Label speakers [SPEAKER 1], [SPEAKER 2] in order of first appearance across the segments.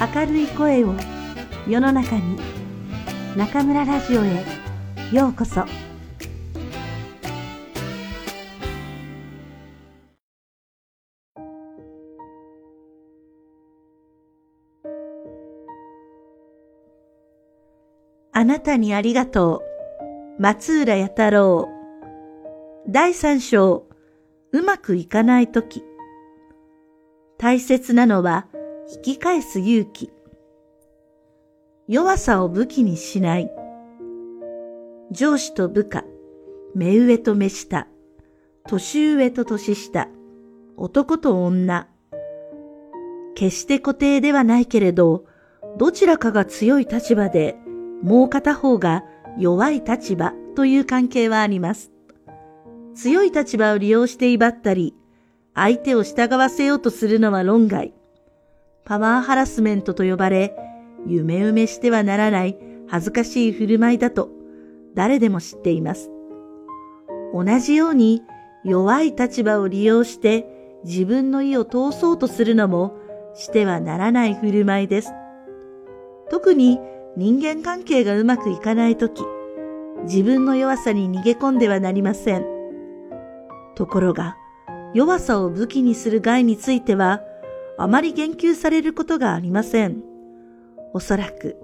[SPEAKER 1] 明るい声を世の中に中村ラジオへようこそ。あなたにありがとう。松浦弥太郎。第三章。うまくいかないとき大切なのは引き返す勇気。弱さを武器にしない。上司と部下、目上と目下、年上と年下、男と女。決して固定ではないけれど、どちらかが強い立場で、もう片方が弱い立場という関係はあります。強い立場を利用して威張ったり、相手を従わせようとするのは論外。パワーハラスメントと呼ばれ、夢埋めしてはならない恥ずかしい振る舞いだと誰でも知っています。同じように弱い立場を利用して自分の意を通そうとするのもしてはならない振る舞いです。特に人間関係がうまくいかないとき、自分の弱さに逃げ込んではなりません。ところが、弱さを武器にする害については、あまり言及されることがありません。おそらく、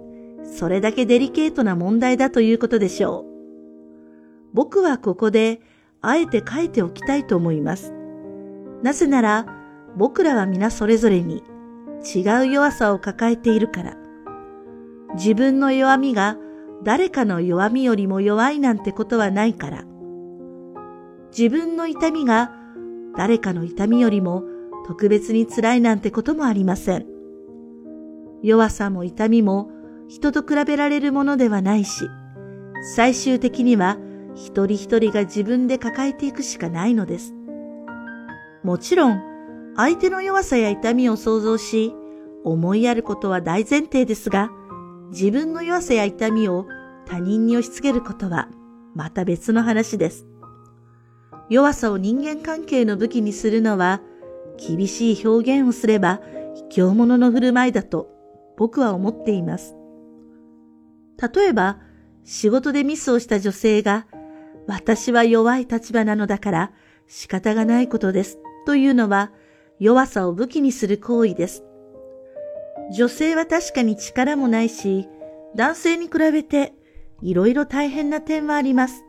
[SPEAKER 1] それだけデリケートな問題だということでしょう。僕はここで、あえて書いておきたいと思います。なぜなら、僕らは皆それぞれに違う弱さを抱えているから。自分の弱みが誰かの弱みよりも弱いなんてことはないから。自分の痛みが誰かの痛みよりも特別に辛いなんてこともありません。弱さも痛みも人と比べられるものではないし、最終的には一人一人が自分で抱えていくしかないのです。もちろん、相手の弱さや痛みを想像し、思いやることは大前提ですが、自分の弱さや痛みを他人に押し付けることはまた別の話です。弱さを人間関係の武器にするのは厳しい表現をすれば卑怯者の振る舞いだと僕は思っています。例えば、仕事でミスをした女性が、私は弱い立場なのだから仕方がないことですというのは弱さを武器にする行為です。女性は確かに力もないし、男性に比べていろいろ大変な点はあります。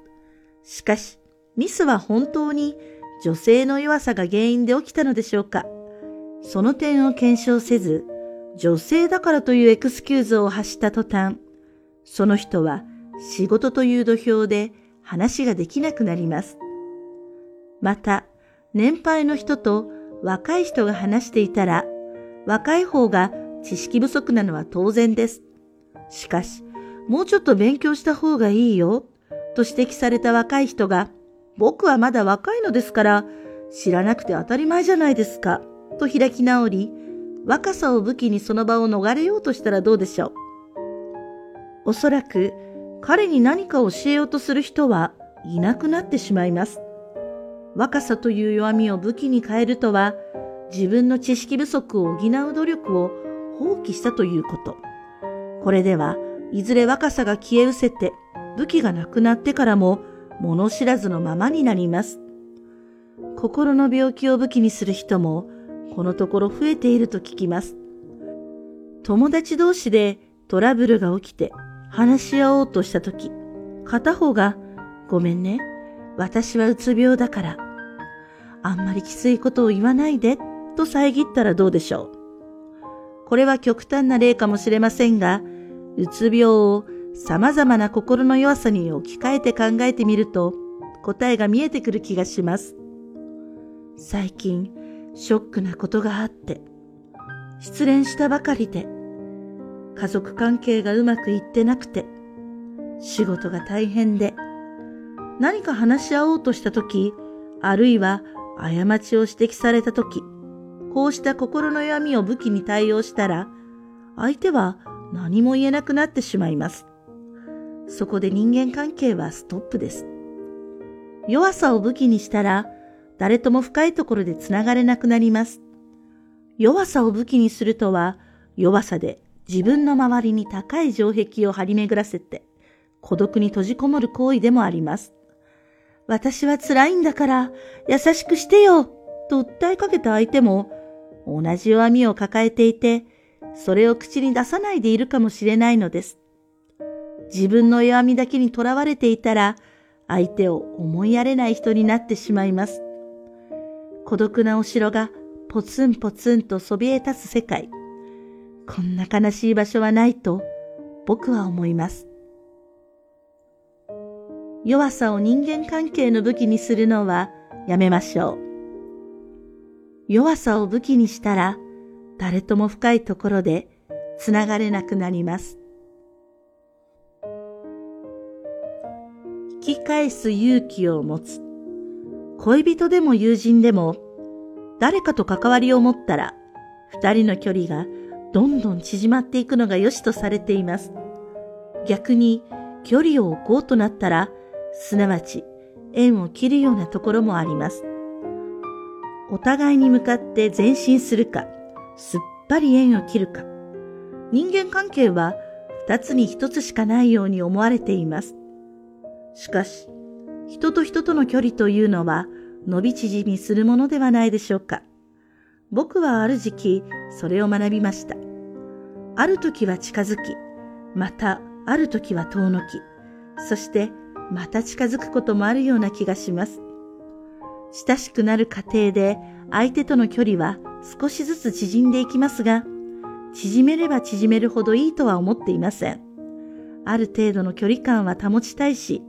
[SPEAKER 1] しかし、ミスは本当に女性の弱さが原因で起きたのでしょうかその点を検証せず、女性だからというエクスキューズを発した途端、その人は仕事という土俵で話ができなくなります。また、年配の人と若い人が話していたら、若い方が知識不足なのは当然です。しかし、もうちょっと勉強した方がいいよ、と指摘された若い人が、僕はまだ若いのですから、知らなくて当たり前じゃないですか、と開き直り、若さを武器にその場を逃れようとしたらどうでしょう。おそらく、彼に何か教えようとする人はいなくなってしまいます。若さという弱みを武器に変えるとは、自分の知識不足を補う努力を放棄したということ。これでは、いずれ若さが消え失せて、武器がなくなってからも物知らずのままになります。心の病気を武器にする人も、このところ増えていると聞きます。友達同士でトラブルが起きて話し合おうとしたとき、片方が、ごめんね、私はうつ病だから、あんまりきついことを言わないで、と遮ったらどうでしょう。これは極端な例かもしれませんが、うつ病を様々な心の弱さに置き換えて考えてみると答えが見えてくる気がします。最近ショックなことがあって、失恋したばかりで、家族関係がうまくいってなくて、仕事が大変で、何か話し合おうとしたとき、あるいは過ちを指摘されたとき、こうした心の闇を武器に対応したら、相手は何も言えなくなってしまいます。そこで人間関係はストップです。弱さを武器にしたら、誰とも深いところでつながれなくなります。弱さを武器にするとは、弱さで自分の周りに高い城壁を張り巡らせて孤独に閉じこもる行為でもあります。私は辛いんだから優しくしてよと訴えかけた相手も同じ弱みを抱えていて、それを口に出さないでいるかもしれないのです。自分の弱みだけにとらわれていたら、相手を思いやれない人になってしまいます。孤独なお城がポツンポツンとそびえ立つ世界。こんな悲しい場所はないと僕は思います。弱さを人間関係の武器にするのはやめましょう。弱さを武器にしたら誰とも深いところでつながれなくなります。き返す勇気を持つ。恋人でも友人でも、誰かと関わりを持ったら、二人の距離がどんどん縮まっていくのが良しとされています。逆に、距離を置こうとなったら、すなわち、縁を切るようなところもあります。お互いに向かって前進するか、すっぱり縁を切るか。人間関係は二つに一つしかないように思われています。しかし、人と人との距離というのは伸び縮みするものではないでしょうか。僕はある時期、それを学びました。ある時は近づき、またある時は遠のき、そしてまた近づくこともあるような気がします。親しくなる過程で相手との距離は少しずつ縮んでいきますが、縮めれば縮めるほどいいとは思っていません。ある程度の距離感は保ちたいし、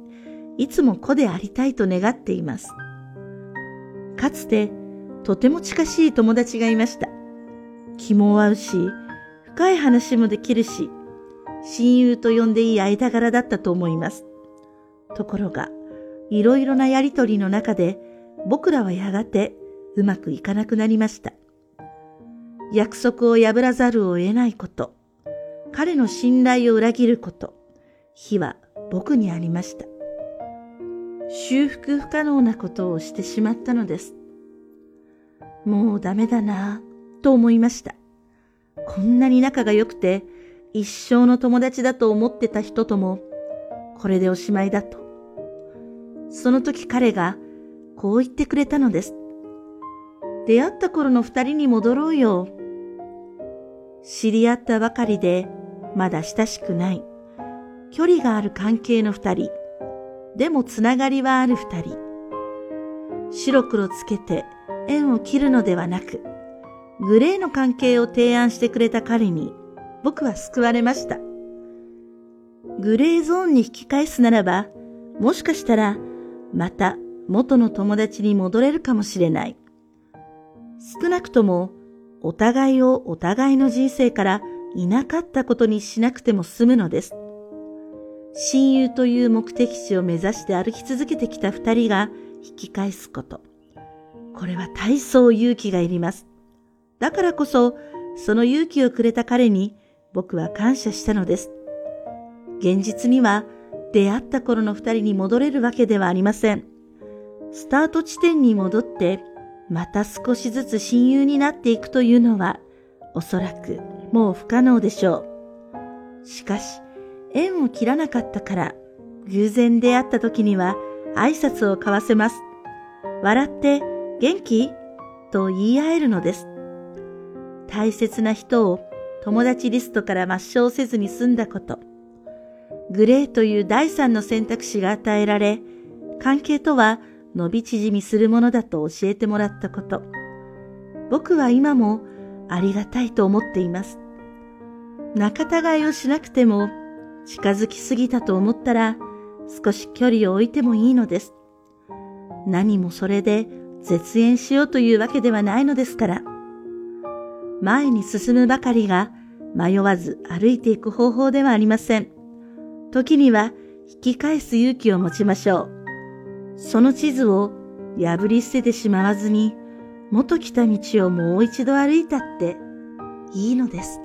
[SPEAKER 1] いつも子でありたいと願っています。かつて、とても近しい友達がいました。気も合うし、深い話もできるし、親友と呼んでいい間柄だったと思います。ところが、いろいろなやりとりの中で、僕らはやがてうまくいかなくなりました。約束を破らざるを得ないこと、彼の信頼を裏切ること、火は僕にありました。修復不可能なことをしてしまったのです。もうダメだなぁと思いました。こんなに仲が良くて一生の友達だと思ってた人ともこれでおしまいだと。その時彼がこう言ってくれたのです。出会った頃の二人に戻ろうよ。知り合ったばかりでまだ親しくない。距離がある関係の二人。でもつながりはある二人。白黒つけて縁を切るのではなく、グレーの関係を提案してくれた彼に僕は救われました。グレーゾーンに引き返すならば、もしかしたらまた元の友達に戻れるかもしれない。少なくともお互いをお互いの人生からいなかったことにしなくても済むのです。親友という目的地を目指して歩き続けてきた二人が引き返すこと。これは大層勇気がいります。だからこそ、その勇気をくれた彼に僕は感謝したのです。現実には出会った頃の二人に戻れるわけではありません。スタート地点に戻って、また少しずつ親友になっていくというのは、おそらくもう不可能でしょう。しかし、縁を切らなかったから、偶然出会った時には挨拶を交わせます。笑って元気？と言い合えるのです。大切な人を友達リストから抹消せずに済んだこと。グレーという第三の選択肢が与えられ、関係とは伸び縮みするものだと教えてもらったこと。僕は今もありがたいと思っています。仲違いをしなくても近づきすぎたと思ったら少し距離を置いてもいいのです。何もそれで絶縁しようというわけではないのですから。前に進むばかりが迷わず歩いていく方法ではありません。時には引き返す勇気を持ちましょう。その地図を破り捨ててしまわずに元来た道をもう一度歩いたっていいのです。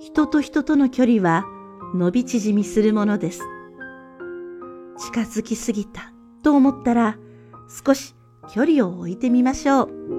[SPEAKER 1] 人と人との距離は伸び縮みするものです。近づきすぎたと思ったら少し距離を置いてみましょう。